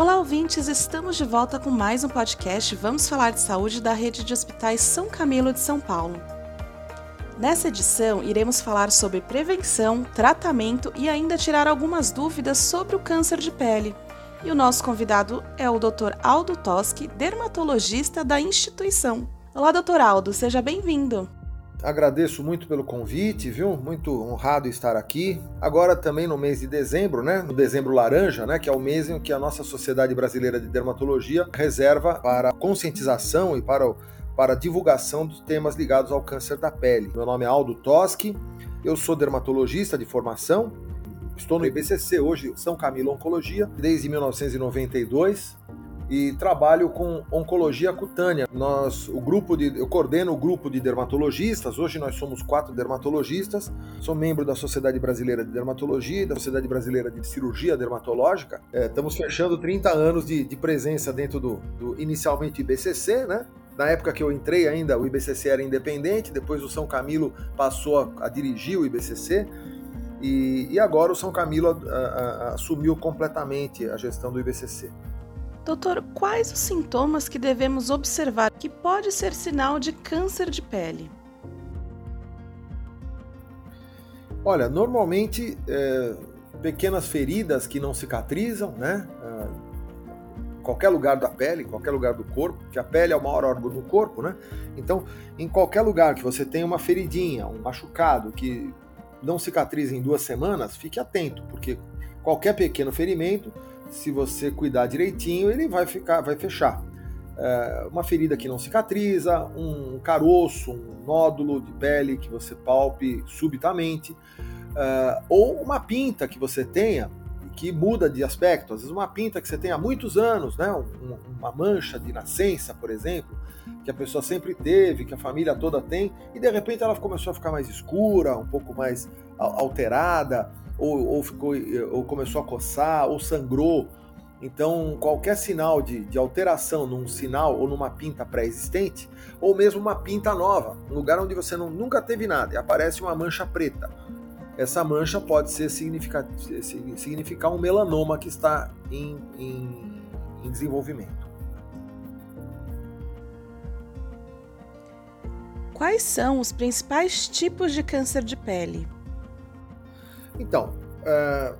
Olá, ouvintes! Estamos de volta com mais um podcast Vamos Falar de Saúde da Rede de Hospitais São Camilo de São Paulo. Nessa edição, iremos falar sobre prevenção, tratamento e ainda tirar algumas dúvidas sobre o câncer de pele. E o nosso convidado é o Dr. Aldo Toschi, dermatologista da instituição. Olá, Dr. Aldo, seja bem-vindo. Agradeço muito pelo convite, viu? Muito honrado estar aqui. Agora também no mês de dezembro, né? No dezembro laranja, né? Que é o mês em que a nossa Sociedade Brasileira de Dermatologia reserva para conscientização e para, para divulgação dos temas ligados ao câncer da pele. Meu nome é Aldo Toschi, eu sou dermatologista de formação, estou no IBCC hoje, São Camilo Oncologia, desde 1992 e trabalho com oncologia cutânea. Nós, o grupo de, eu coordeno o grupo de dermatologistas. Hoje nós somos quatro dermatologistas. Sou membro da Sociedade Brasileira de Dermatologia e da Sociedade Brasileira de Cirurgia Dermatológica. É, estamos fechando 30 anos de, de presença dentro do, do inicialmente IBCC, né? Na época que eu entrei ainda, o IBCC era independente, depois o São Camilo passou a, a dirigir o IBCC. E, e, agora o São Camilo a, a, assumiu completamente a gestão do IBCC. Doutor, quais os sintomas que devemos observar que pode ser sinal de câncer de pele? Olha, normalmente é, pequenas feridas que não cicatrizam, né? É, qualquer lugar da pele, qualquer lugar do corpo, que a pele é o maior órgão do corpo, né? Então, em qualquer lugar que você tenha uma feridinha, um machucado que não cicatriza em duas semanas, fique atento, porque qualquer pequeno ferimento se você cuidar direitinho, ele vai ficar, vai fechar. É, uma ferida que não cicatriza, um caroço, um nódulo de pele que você palpe subitamente, é, ou uma pinta que você tenha que muda de aspecto. Às vezes uma pinta que você tem há muitos anos, né? uma mancha de nascença, por exemplo, que a pessoa sempre teve, que a família toda tem, e de repente ela começou a ficar mais escura, um pouco mais alterada, ou, ou, ficou, ou começou a coçar, ou sangrou. Então, qualquer sinal de, de alteração num sinal ou numa pinta pré-existente, ou mesmo uma pinta nova, um lugar onde você não, nunca teve nada e aparece uma mancha preta, essa mancha pode ser significar, significar um melanoma que está em, em, em desenvolvimento. Quais são os principais tipos de câncer de pele? Então, uh,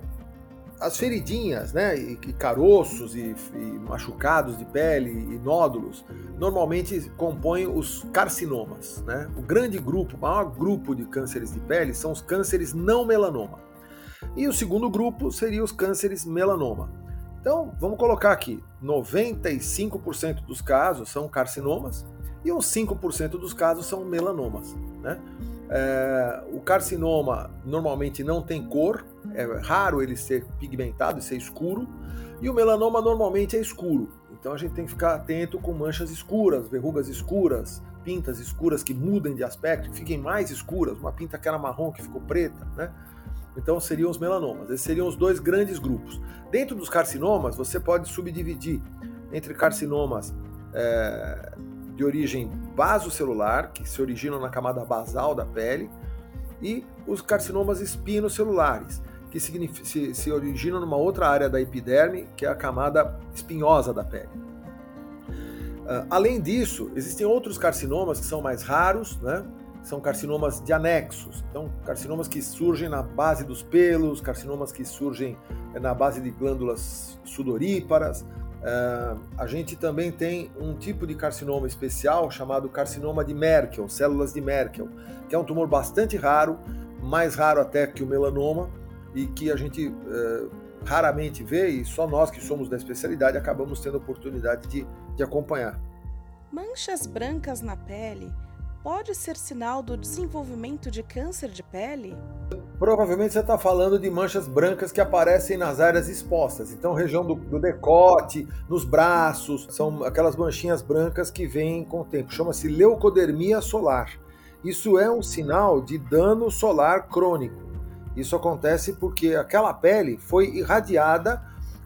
as feridinhas, né, e, e caroços e, e, machucados de pele e nódulos, normalmente compõem os carcinomas, né? O grande grupo, o maior grupo de cânceres de pele são os cânceres não melanoma. E o segundo grupo seria os cânceres melanoma. Então, vamos colocar aqui, 95% dos casos são carcinomas e uns 5% dos casos são melanomas, né? É, o carcinoma normalmente não tem cor, é raro ele ser pigmentado e ser escuro, e o melanoma normalmente é escuro. Então a gente tem que ficar atento com manchas escuras, verrugas escuras, pintas escuras que mudem de aspecto, que fiquem mais escuras, uma pinta que era marrom que ficou preta, né? Então seriam os melanomas. Esses seriam os dois grandes grupos. Dentro dos carcinomas, você pode subdividir entre carcinomas é, de origem vasocelular, que se originam na camada basal da pele, e os carcinomas espinocelulares, que se, se numa outra área da epiderme, que é a camada espinhosa da pele. Uh, além disso, existem outros carcinomas que são mais raros, né? São carcinomas de anexos. Então, carcinomas que surgem na base dos pelos, carcinomas que surgem na base de glândulas sudoríparas, Uh, a gente também tem um tipo de carcinoma especial chamado carcinoma de Merkel, células de Merkel, que é um tumor bastante raro, mais raro até que o melanoma, e que a gente uh, raramente vê, e só nós que somos da especialidade acabamos tendo a oportunidade de, de acompanhar. Manchas brancas na pele pode ser sinal do desenvolvimento de câncer de pele? Provavelmente você está falando de manchas brancas que aparecem nas áreas expostas. Então, região do, do, decote, nos braços, são aquelas manchinhas brancas que vêm com o tempo. Chama-se leucodermia solar. Isso é um sinal de dano solar crônico. Isso acontece porque aquela pele foi irradiada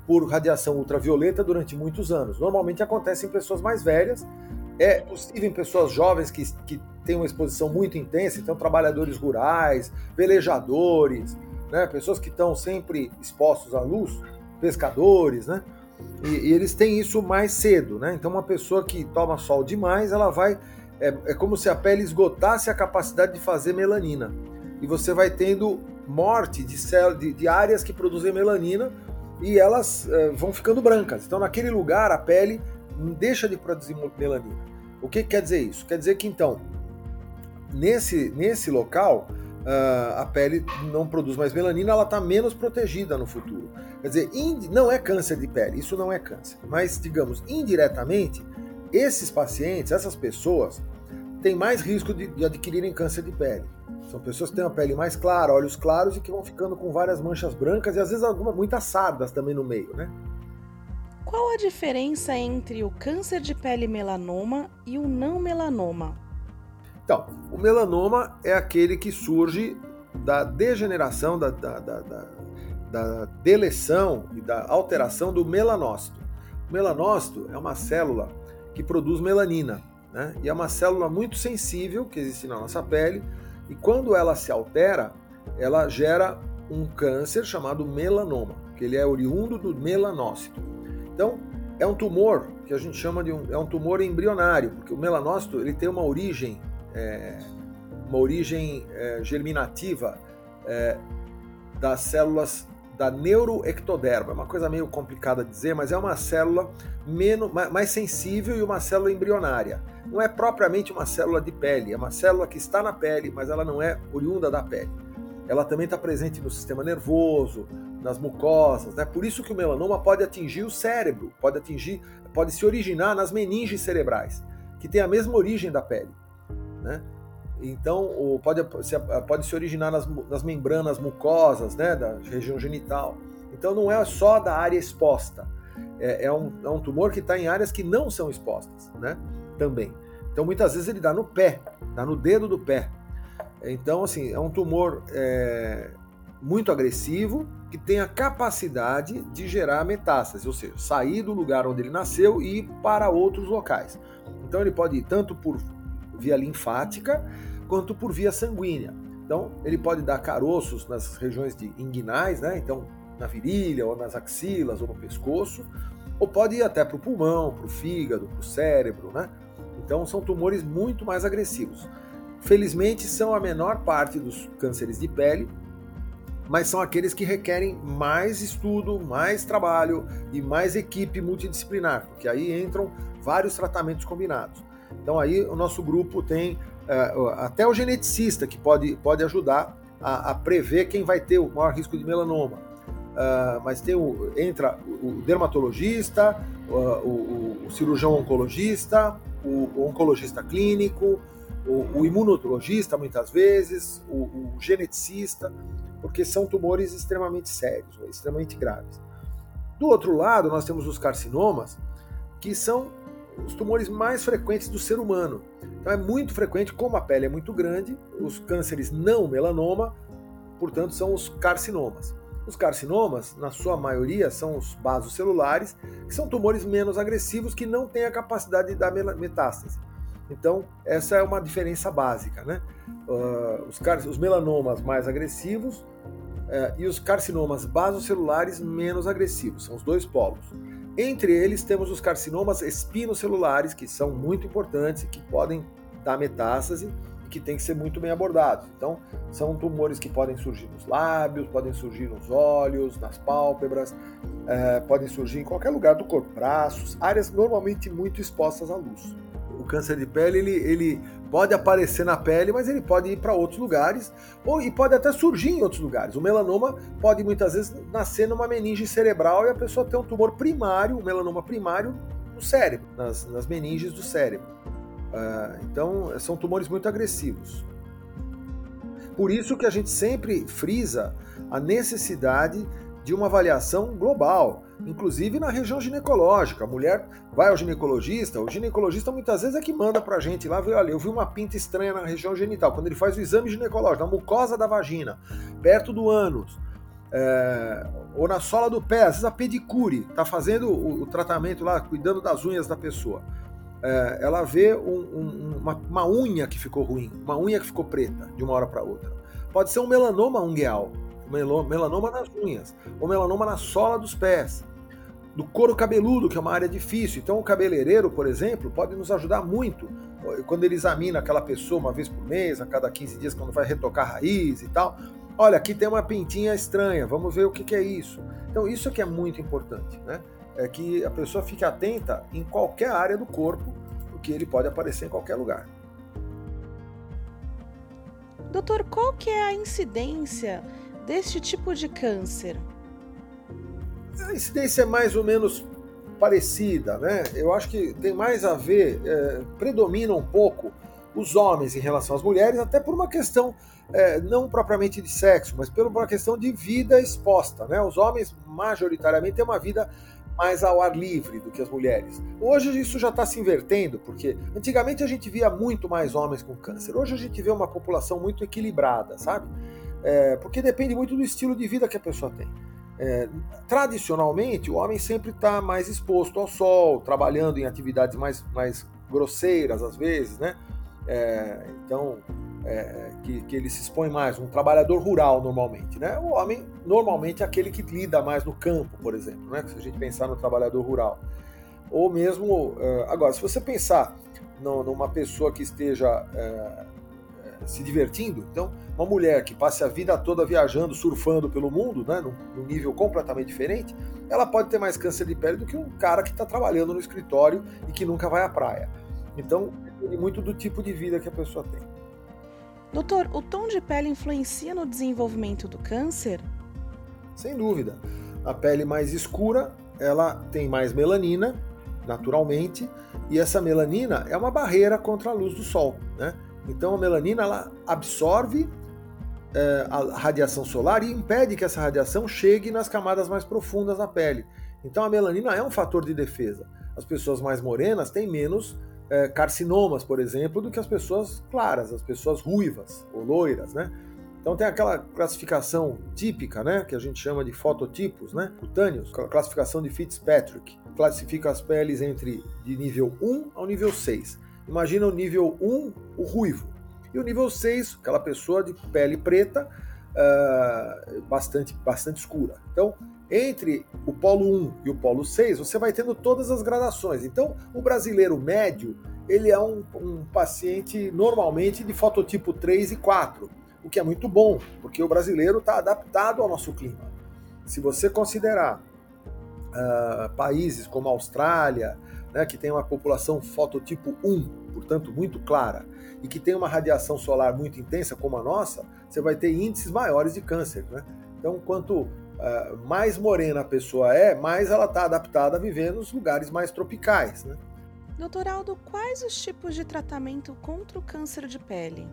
por radiação ultravioleta durante muitos anos. Normalmente acontece em pessoas mais velhas é possível em pessoas jovens que, que têm uma exposição muito intensa, então trabalhadores rurais, velejadores, né, pessoas que estão sempre expostos à luz, pescadores, né? E, e, eles têm isso mais cedo, né? Então, uma pessoa que toma sol demais, ela vai. É, é como se a pele esgotasse a capacidade de fazer melanina. E você vai tendo morte de, células, de, de áreas que produzem melanina e elas é, vão ficando brancas. Então, naquele lugar, a pele deixa de produzir melanina. O que, que quer dizer isso? Quer dizer que, então, nesse, nesse local, uh, a pele não produz mais melanina, ela está menos protegida no futuro. Quer dizer, não é câncer de pele, isso não é câncer. Mas, digamos, indiretamente, esses pacientes, essas pessoas, têm mais risco de, de adquirirem câncer de pele. São pessoas que têm a pele mais clara, olhos claros e que vão ficando com várias manchas brancas e às vezes algumas muitas sardas também no meio, né? Qual a diferença entre o câncer de pele melanoma e o não melanoma? Então, o melanoma é aquele que surge da degeneração, da, da, da, da deleção e da alteração do melanócito. O melanócito é uma célula que produz melanina, né? e é uma célula muito sensível que existe na nossa pele, e quando ela se altera, ela gera um câncer chamado melanoma, que ele é oriundo do melanócito. Então, é um tumor que a gente chama de um, é um tumor embrionário, porque o melanócito ele tem uma origem é, uma origem é, germinativa é, das células da neuroectoderma. É uma coisa meio complicada de dizer, mas é uma célula menos, mais sensível e uma célula embrionária. Não é propriamente uma célula de pele, é uma célula que está na pele, mas ela não é oriunda da pele. Ela também está presente no sistema nervoso, nas mucosas, né? Por isso que o melanoma pode atingir o cérebro, pode atingir, pode se originar nas meninges cerebrais, que tem a mesma origem da pele. Né? Então, pode, pode se originar nas, nas membranas mucosas né, da região genital. Então, não é só da área exposta. É, é, um, é um, tumor que está em áreas que não são expostas né, também. Então, muitas vezes ele dá no pé, dá no dedo do pé. Então, assim, é um tumor é, muito agressivo que tem a capacidade de gerar metástase, ou seja, sair do lugar onde ele nasceu e ir para outros locais. Então, ele pode ir tanto por via linfática quanto por via sanguínea. Então, ele pode dar caroços nas regiões de inguinais, né? Então, na virilha, ou nas axilas, ou no pescoço, ou pode ir até para o pulmão, para o fígado, para o cérebro, né? Então, são tumores muito mais agressivos. Felizmente, são a menor parte dos cânceres de pele, mas são aqueles que requerem mais estudo, mais trabalho e mais equipe multidisciplinar, porque aí entram vários tratamentos combinados. Então aí o nosso grupo tem é, até o geneticista que pode, pode ajudar a, a, prever quem vai ter o maior risco de melanoma. Uh, mas tem o, entra o dermatologista, uh, o, o, cirurgião oncologista, o, o oncologista clínico, o, imunologista muitas vezes, o, geneticista, porque são tumores extremamente sérios, extremamente graves. Do outro lado, nós temos os carcinomas, que são os tumores mais frequentes do ser humano. Então é muito frequente, como a pele é muito grande, os cânceres não melanoma, portanto, são os carcinomas. Os carcinomas, na sua maioria, são os celulares, que são tumores menos agressivos que não têm a capacidade de dar metástase. Então, essa é uma diferença básica. Né? Uh, os, os, melanomas mais agressivos uh, e os carcinomas basocelulares menos agressivos, são os dois polos. Entre eles temos os carcinomas espinocelulares, que são muito importantes e que podem dar metástase e que tem que ser muito bem abordados. Então, são tumores que podem surgir nos lábios, podem surgir nos olhos, nas pálpebras, é, podem surgir em qualquer lugar do corpo, braços, áreas normalmente muito expostas à luz câncer de pele ele, ele pode aparecer na pele, mas ele pode ir para outros lugares, ou e pode até surgir em outros lugares. O melanoma pode muitas vezes nascer numa meninge cerebral e a pessoa ter um tumor primário, um melanoma primário, no cérebro, nas, nas meninges do cérebro. Uh, então, são tumores muito agressivos. Por isso que a gente sempre frisa a necessidade de uma avaliação global, inclusive na região ginecológica. A mulher vai ao ginecologista, o ginecologista muitas vezes é que manda pra gente lá, olha, eu vi uma pinta estranha na região genital, quando ele faz o exame ginecológico, na mucosa da vagina, perto do ânus, é, ou na sola do pé, às vezes a pedicure, tá fazendo o, o tratamento lá, cuidando das unhas da pessoa. É, ela vê um, um, uma, uma unha que ficou ruim, uma unha que ficou preta de uma hora para outra. Pode ser um melanoma ungueal, melanoma nas unhas, ou melanoma na sola dos pés. do couro cabeludo, que é uma área difícil. Então, o cabeleireiro, por exemplo, pode nos ajudar muito quando ele examina aquela pessoa uma vez por mês, a cada 15 dias, quando vai retocar a raiz e tal. Olha, aqui tem uma pintinha estranha, vamos ver o que, que é isso. Então, isso que é muito importante, né? É que a pessoa fique atenta em qualquer área do corpo, porque ele pode aparecer em qualquer lugar. Doutor, qual que é a incidência deste tipo de câncer? A incidência é mais ou menos parecida, né? Eu acho que tem mais a ver, é, predomina um pouco os homens em relação às mulheres, até por uma questão é, não propriamente de sexo, mas por uma questão de vida exposta, né? Os homens majoritariamente têm uma vida mais ao ar livre do que as mulheres. Hoje isso já está se invertendo, porque antigamente a gente via muito mais homens com câncer. Hoje a gente vê uma população muito equilibrada, sabe? É, porque depende muito do estilo de vida que a pessoa tem. É, tradicionalmente, o homem sempre está mais exposto ao sol, trabalhando em atividades mais, mais grosseiras às vezes, né? É, então, é, que, que, ele se expõe mais, um trabalhador rural normalmente, né? O homem normalmente é aquele que lida mais no campo, por exemplo, né? Se a gente pensar no trabalhador rural. Ou mesmo, é, agora, se você pensar numa pessoa que esteja é, se divertindo, então, uma mulher que passe a vida toda viajando, surfando pelo mundo, né? Num, num nível completamente diferente, ela pode ter mais câncer de pele do que um cara que está trabalhando no escritório e que nunca vai à praia. Então, depende muito do tipo de vida que a pessoa tem. Doutor, o tom de pele influencia no desenvolvimento do câncer? Sem dúvida. A pele mais escura, ela tem mais melanina, naturalmente, e essa melanina é uma barreira contra a luz do sol, né? Então a melanina ela absorve é, a radiação solar e impede que essa radiação chegue nas camadas mais profundas da pele. Então a melanina é um fator de defesa. As pessoas mais morenas têm menos é, carcinomas, por exemplo, do que as pessoas claras, as pessoas ruivas ou loiras, né? Então tem aquela classificação típica, né, que a gente chama de fototipos, né, cutâneos, classificação de Fitzpatrick, classifica as peles entre de nível 1 ao nível 6. Imagina o nível 1, o ruivo, e o nível 6, aquela pessoa de pele preta, uh, bastante, bastante escura. Então, entre o polo 1 e o polo 6, você vai tendo todas as gradações. Então, o brasileiro médio, ele é um, um paciente normalmente de fototipo 3 e 4, o que é muito bom, porque o brasileiro está adaptado ao nosso clima. Se você considerar uh, países como a Austrália, né, que tem uma população fototipo 1, portanto muito clara, e que tem uma radiação solar muito intensa como a nossa, você vai ter índices maiores de câncer. Né? Então, quanto uh, mais morena a pessoa é, mais ela está adaptada a viver nos lugares mais tropicais. Né? Doutor Aldo, quais os tipos de tratamento contra o câncer de pele?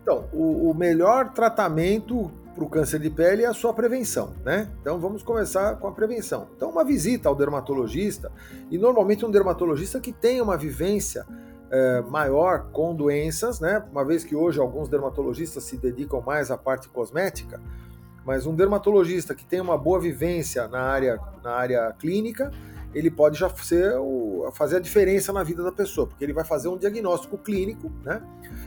Então, o, o melhor tratamento para o câncer de pele é a sua prevenção, né? Então vamos começar com a prevenção. Então, uma visita ao dermatologista, e normalmente um dermatologista que tenha uma vivência é, maior com doenças, né? Uma vez que hoje alguns dermatologistas se dedicam mais à parte cosmética, mas um dermatologista que tem uma boa vivência na área, na área clínica, ele pode já ser o, fazer a diferença na vida da pessoa, porque ele vai fazer um diagnóstico clínico, né?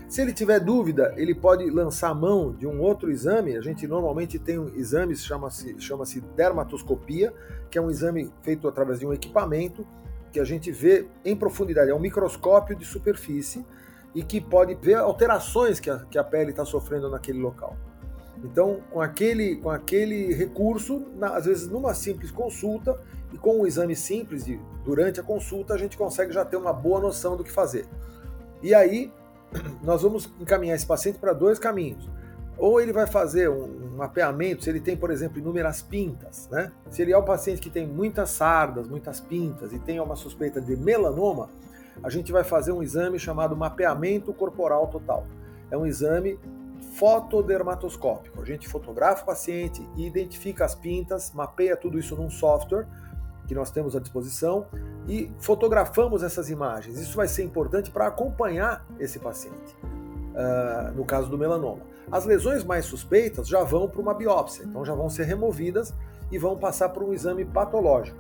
Se ele tiver dúvida, ele pode lançar a mão de um outro exame. A gente normalmente tem um exame chama-se chama-se dermatoscopia, que é um exame feito através de um equipamento que a gente vê em profundidade, é um microscópio de superfície e que pode ver alterações que a, que a pele está sofrendo naquele local. Então, com aquele, com aquele recurso, na, às vezes numa simples consulta e com um exame simples de, durante a consulta, a gente consegue já ter uma boa noção do que fazer. E aí, nós vamos encaminhar esse paciente para dois caminhos. Ou ele vai fazer um, um mapeamento, se ele tem, por exemplo, inúmeras pintas, né? Se ele é um paciente que tem muitas sardas, muitas pintas e tem uma suspeita de melanoma, a gente vai fazer um exame chamado mapeamento corporal total. É um exame fotodermatoscópico. A gente fotografa o paciente, identifica as pintas, mapeia tudo isso num software que nós temos à disposição e fotografamos essas imagens. Isso vai ser importante para acompanhar esse paciente, uh, no caso do melanoma. As lesões mais suspeitas já vão para uma biópsia, então já vão ser removidas e vão passar por um exame patológico.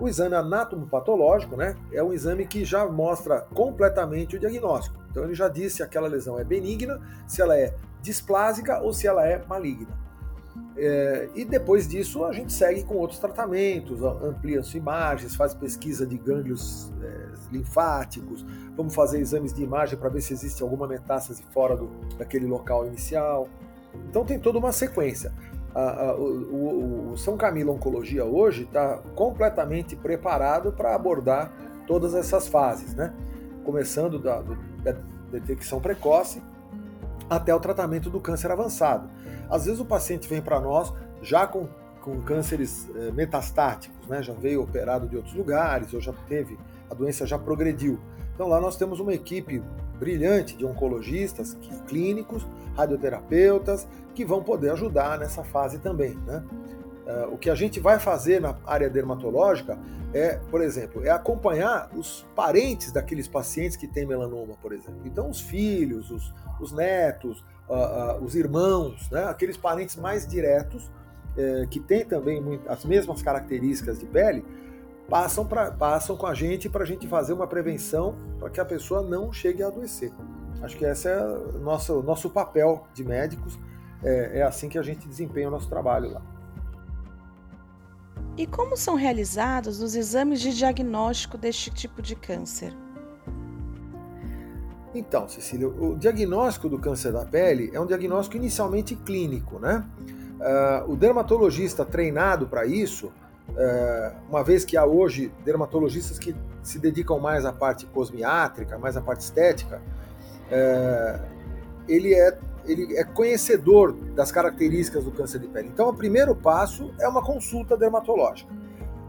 O exame anatomopatológico né, é um exame que já mostra completamente o diagnóstico. Então ele já disse se aquela lesão é benigna, se ela é displásica ou se ela é maligna. É, e depois disso a gente segue com outros tratamentos, amplia as imagens, faz pesquisa de gânglios é, linfáticos, vamos fazer exames de imagem para ver se existe alguma metástase fora do, daquele local inicial. Então tem toda uma sequência. A, a, o, o, o, São Camilo Oncologia hoje está completamente preparado para abordar todas essas fases, né? começando da, da detecção precoce até o tratamento do câncer avançado. Às vezes o paciente vem para nós já com, com cânceres eh, metastáticos, né? já veio operado de outros lugares, ou já teve, a doença já progrediu. Então lá nós temos uma equipe brilhante de oncologistas, clínicos, radioterapeutas, que vão poder ajudar nessa fase também. Né? Uh, o que a gente vai fazer na área dermatológica é, por exemplo, é acompanhar os parentes daqueles pacientes que têm melanoma, por exemplo. Então, os filhos, os, os netos, uh, uh, os irmãos, né? aqueles parentes mais diretos, uh, que têm também muito, as mesmas características de pele, passam, pra, passam com a gente para a gente fazer uma prevenção para que a pessoa não chegue a adoecer. Acho que esse é o nosso, nosso papel de médicos, é, é assim que a gente desempenha o nosso trabalho lá. E como são realizados os exames de diagnóstico deste tipo de câncer? Então, Cecília, o diagnóstico do câncer da pele é um diagnóstico inicialmente clínico, né? Uh, o dermatologista treinado para isso, uh, uma vez que há hoje dermatologistas que se dedicam mais à parte cosmiátrica, mais à parte estética, uh, ele é ele é conhecedor das características do câncer de pele. Então, o primeiro passo é uma consulta dermatológica.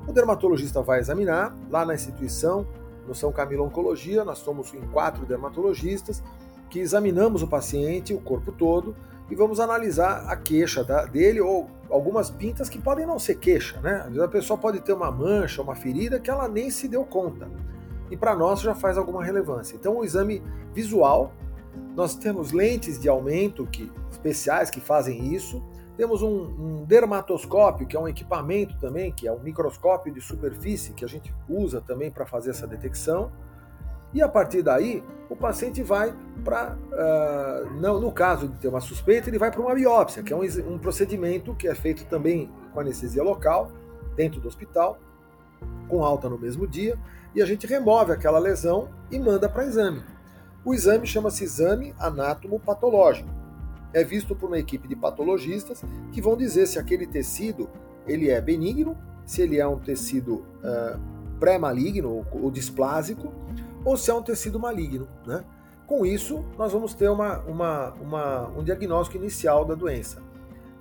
O dermatologista vai examinar lá na instituição, no São Camilo Oncologia, nós somos em quatro dermatologistas que examinamos o paciente, o corpo todo, e vamos analisar a queixa dele ou algumas pintas que podem não ser queixa, né? Às vezes a pessoa pode ter uma mancha, uma ferida que ela nem se deu conta. E para nós já faz alguma relevância. Então, o exame visual nós temos lentes de aumento que, especiais que fazem isso. Temos um, um, dermatoscópio, que é um equipamento também, que é um microscópio de superfície que a gente usa também para fazer essa detecção. E a partir daí, o paciente vai para, uh, no, no, caso de ter uma suspeita, ele vai para uma biópsia, que é um, um procedimento que é feito também com anestesia local, dentro do hospital, com alta no mesmo dia, e a gente remove aquela lesão e manda para exame. O exame chama-se exame anátomo-patológico. É visto por uma equipe de patologistas que vão dizer se aquele tecido ele é benigno, se ele é um tecido uh, pré-maligno ou displásico, ou se é um tecido maligno. Né? Com isso, nós vamos ter uma, uma, uma, um diagnóstico inicial da doença.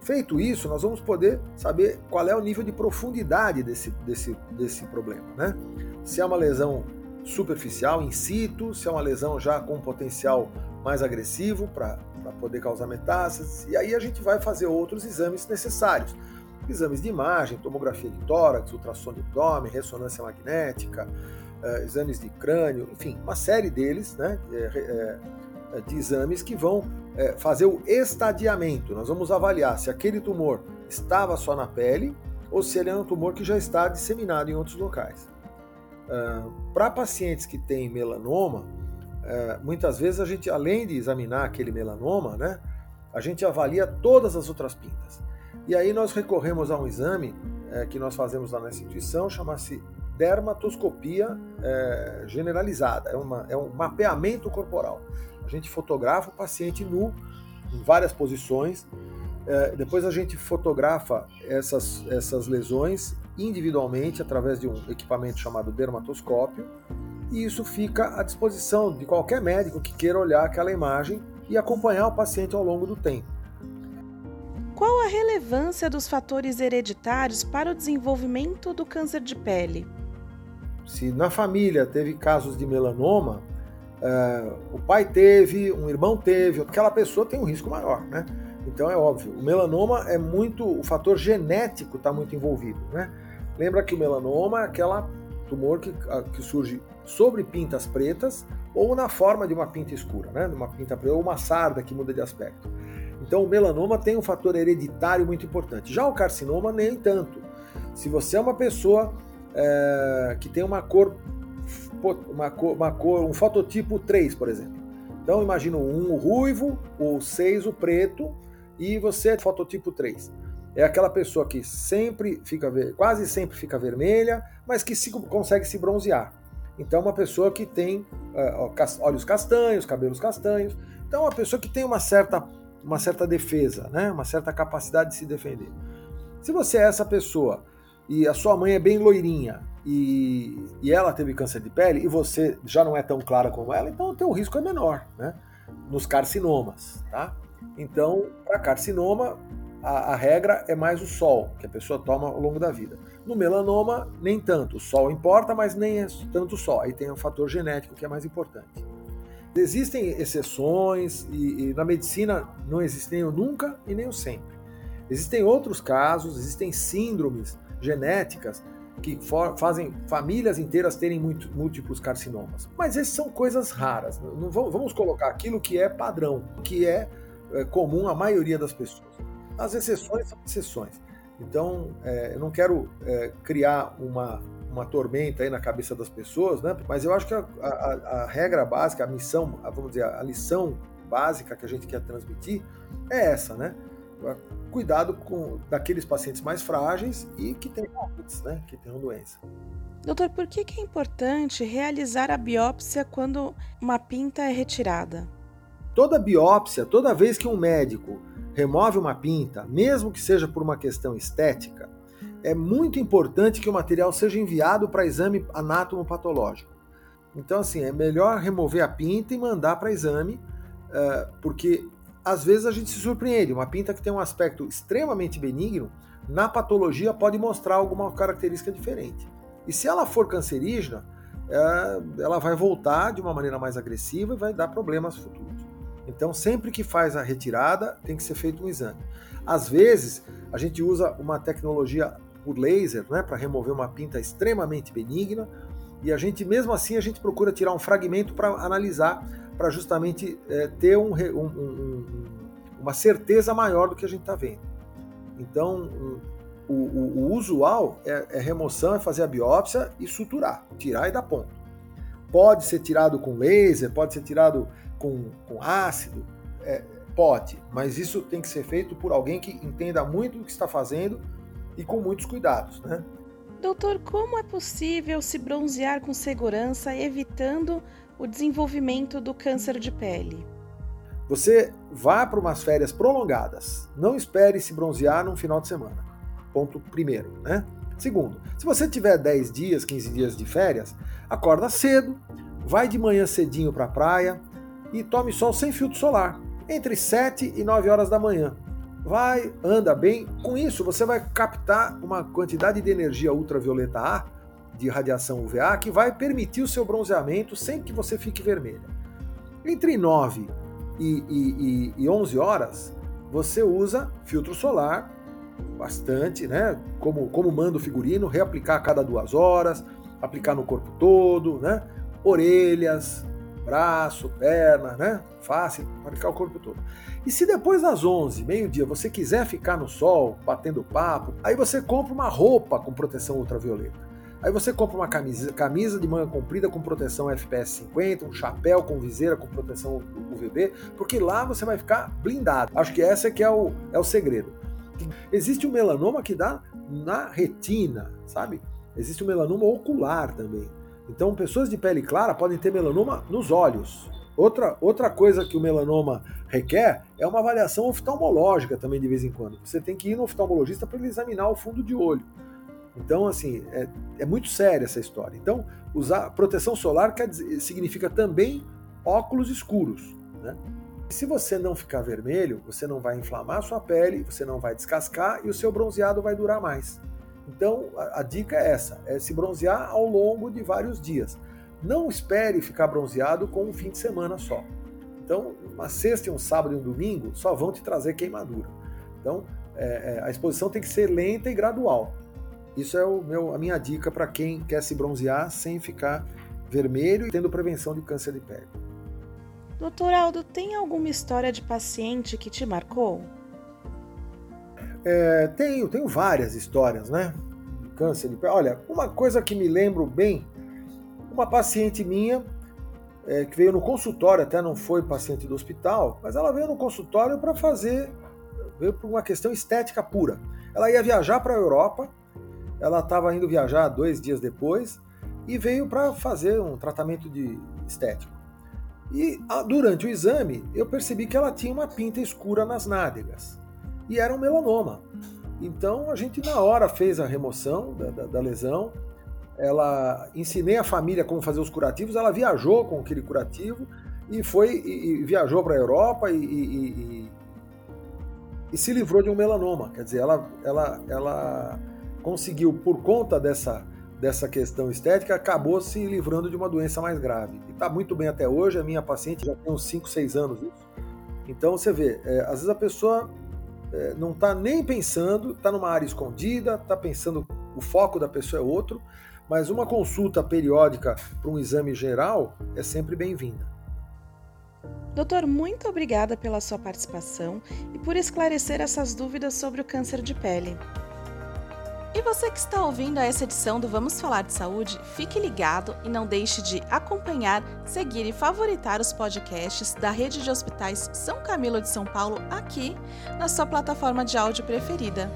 Feito isso, nós vamos poder saber qual é o nível de profundidade desse, desse, desse problema. Né? Se é uma lesão superficial, in situ, se é uma lesão já com potencial mais agressivo para poder causar metástases, e aí a gente vai fazer outros exames necessários. Exames de imagem, tomografia de tórax, ultrassom de abdômen, ressonância magnética, uh, exames de crânio, enfim, uma série deles, né, é, é, de exames que vão é, fazer o estadiamento. Nós vamos avaliar se aquele tumor estava só na pele ou se ele é um tumor que já está disseminado em outros locais. Ah, para pacientes que têm melanoma, uh, muitas vezes a gente, além de examinar aquele melanoma, né, a gente avalia todas as outras pintas. E aí nós recorremos a um exame uh, que nós fazemos lá na instituição, chama-se dermatoscopia eh, generalizada, é, uma, é um mapeamento corporal. A gente fotografa o paciente nu em várias posições, depois a gente fotografa essas, essas lesões individualmente através de um equipamento chamado dermatoscópio, e isso fica à disposição de qualquer médico que queira olhar aquela imagem e acompanhar o paciente ao longo do tempo. Qual a relevância dos fatores hereditários para o desenvolvimento do câncer de pele? Se na família teve casos de melanoma, uh, o pai teve, um irmão teve, aquela pessoa tem um risco maior, né? Então é óbvio, o melanoma é muito, o fator genético está muito envolvido, né? Lembra que o melanoma é aquela tumor que, que surge sobre pintas pretas ou na forma de uma pinta escura, né? Uma pinta preta ou uma sarda que muda de aspecto. Então o melanoma tem um fator hereditário muito importante. Já o carcinoma nem tanto. Se você é uma pessoa é, que tem uma cor, uma cor, uma cor, um fototipo 3, por exemplo. Então imagina 1 o ruivo, o 6 o preto e você é fototipo 3. é aquela pessoa que sempre fica, quase sempre fica vermelha, mas que se, consegue se bronzear. Então, uma pessoa que tem uh, olhos castanhos, cabelos castanhos. Então, uma pessoa que tem uma certa, uma certa defesa, né? uma certa capacidade de se defender. Se você é essa pessoa e a sua mãe é bem loirinha e, e ela teve câncer de pele e você já não é tão clara como ela, então o teu risco é menor, né? Nos carcinomas, tá? Então, para carcinoma, a, a, regra é mais o sol que a pessoa toma ao longo da vida. No melanoma, nem tanto. O sol importa, mas nem é tanto o sol. Aí tem o fator genético que é mais importante. Existem exceções e, e na medicina não existem o nunca e nem o sempre. Existem outros casos, existem síndromes genéticas que fazem famílias inteiras terem muito, múltiplos carcinomas. Mas essas são coisas raras. Não vamos colocar aquilo que é padrão, que é, é comum à maioria das pessoas. As exceções são exceções. Então, é, eu não quero é, criar uma, uma tormenta aí na cabeça das pessoas, né? Mas eu acho que a, a, a regra básica, a missão, a, vamos dizer, a lição básica que a gente quer transmitir é essa, né? Cuidado com daqueles pacientes mais frágeis e que têm né? Que tenham doença. Doutor, por que, que é importante realizar a biópsia quando uma pinta é retirada? Toda biópsia, toda vez que um médico remove uma pinta, mesmo que seja por uma questão estética, é muito importante que o material seja enviado para exame anátomo-patológico. Então, assim, é melhor remover a pinta e mandar para exame, uh, porque às vezes a gente se surpreende. Uma pinta que tem um aspecto extremamente benigno, na patologia pode mostrar alguma característica diferente. E se ela for cancerígena, uh, ela vai voltar de uma maneira mais agressiva e vai dar problemas futuros. Então, sempre que faz a retirada, tem que ser feito um exame. Às vezes, a gente usa uma tecnologia por laser, né, para remover uma pinta extremamente benigna, e a gente, mesmo assim, a gente procura tirar um fragmento para analisar, para justamente é, ter um, um, um, uma certeza maior do que a gente está vendo. Então, o, o, o usual é, é remoção, é fazer a biópsia e suturar, tirar e dar ponto. Pode ser tirado com laser, pode ser tirado com, com ácido? É, pode, mas isso tem que ser feito por alguém que entenda muito do que está fazendo e com muitos cuidados, né? Doutor, como é possível se bronzear com segurança, evitando o desenvolvimento do câncer de pele? Você vá para umas férias prolongadas. Não espere se bronzear num final de semana. Ponto primeiro, né? Segundo, se você tiver 10 dias, 15 dias de férias, acorda cedo, vai de manhã cedinho para a praia, e tome sol sem filtro solar, entre 7 e 9 horas da manhã. Vai, anda bem. Com isso, você vai captar uma quantidade de energia ultravioleta A, de radiação UVA, que vai permitir o seu bronzeamento sem que você fique vermelha. Entre 9 e, e, e, e 11 horas, você usa filtro solar bastante, né? Como, como manda o figurino, reaplicar a cada duas horas, aplicar no corpo todo, né? Orelhas, braço, perna, né? Face, marcar o corpo todo. E se depois das 11, meio-dia, você quiser ficar no sol, batendo papo, aí você compra uma roupa com proteção ultravioleta. Aí você compra uma camisa, camisa de manga comprida com proteção FPS 50, um chapéu com viseira com proteção UVB, porque lá você vai ficar blindado. Acho que essa é que é o, é o segredo. Existe o um melanoma que dá na retina, sabe? Existe o um melanoma ocular também. Então, pessoas de pele clara podem ter melanoma nos olhos. Outra, outra coisa que o melanoma requer é uma avaliação oftalmológica também de vez em quando. Você tem que ir no oftalmologista para ele examinar o fundo de olho. Então, assim, é, é muito séria essa história. Então, usar proteção solar quer dizer, significa também óculos escuros. Né? Se você não ficar vermelho, você não vai inflamar sua pele, você não vai descascar e o seu bronzeado vai durar mais. Então, a, a, dica é essa: é se bronzear ao longo de vários dias. Não espere ficar bronzeado com um fim de semana só. Então, uma sexta, um sábado e um domingo só vão te trazer queimadura. Então, é, é, a exposição tem que ser lenta e gradual. Isso é meu, a minha dica para quem quer se bronzear sem ficar vermelho e tendo prevenção de câncer de pele. Doutor Aldo, tem alguma história de paciente que te marcou? É, tenho, tenho várias histórias, né? Câncer de pele. Olha, uma coisa que me lembro bem, uma paciente minha é, que veio no consultório, até não foi paciente do hospital, mas ela veio no consultório para fazer, veio por uma questão estética pura. Ela ia viajar para a Europa, ela estava indo viajar dois dias depois e veio para fazer um tratamento de estético. E durante o exame eu percebi que ela tinha uma pinta escura nas nádegas e era um melanoma. Então a gente na hora fez a remoção da, da, da lesão. Ela ensinei a família como fazer os curativos. Ela viajou com aquele curativo e foi e, e viajou para a Europa e, e, e, se livrou de um melanoma. Quer dizer, ela, ela, ela conseguiu por conta dessa dessa questão estética acabou se livrando de uma doença mais grave. E está muito bem até hoje. A minha paciente já tem uns 5, 6 anos. Então você vê, é, às vezes a pessoa é, não está nem pensando, está numa área escondida, está pensando, o foco da pessoa é outro, mas uma consulta periódica para um exame geral é sempre bem-vinda. Doutor, muito obrigada pela sua participação e por esclarecer essas dúvidas sobre o câncer de pele. E você que está ouvindo a essa edição do Vamos Falar de Saúde, fique ligado e não deixe de acompanhar, seguir e favoritar os podcasts da Rede de Hospitais São Camilo de São Paulo aqui na sua plataforma de áudio preferida.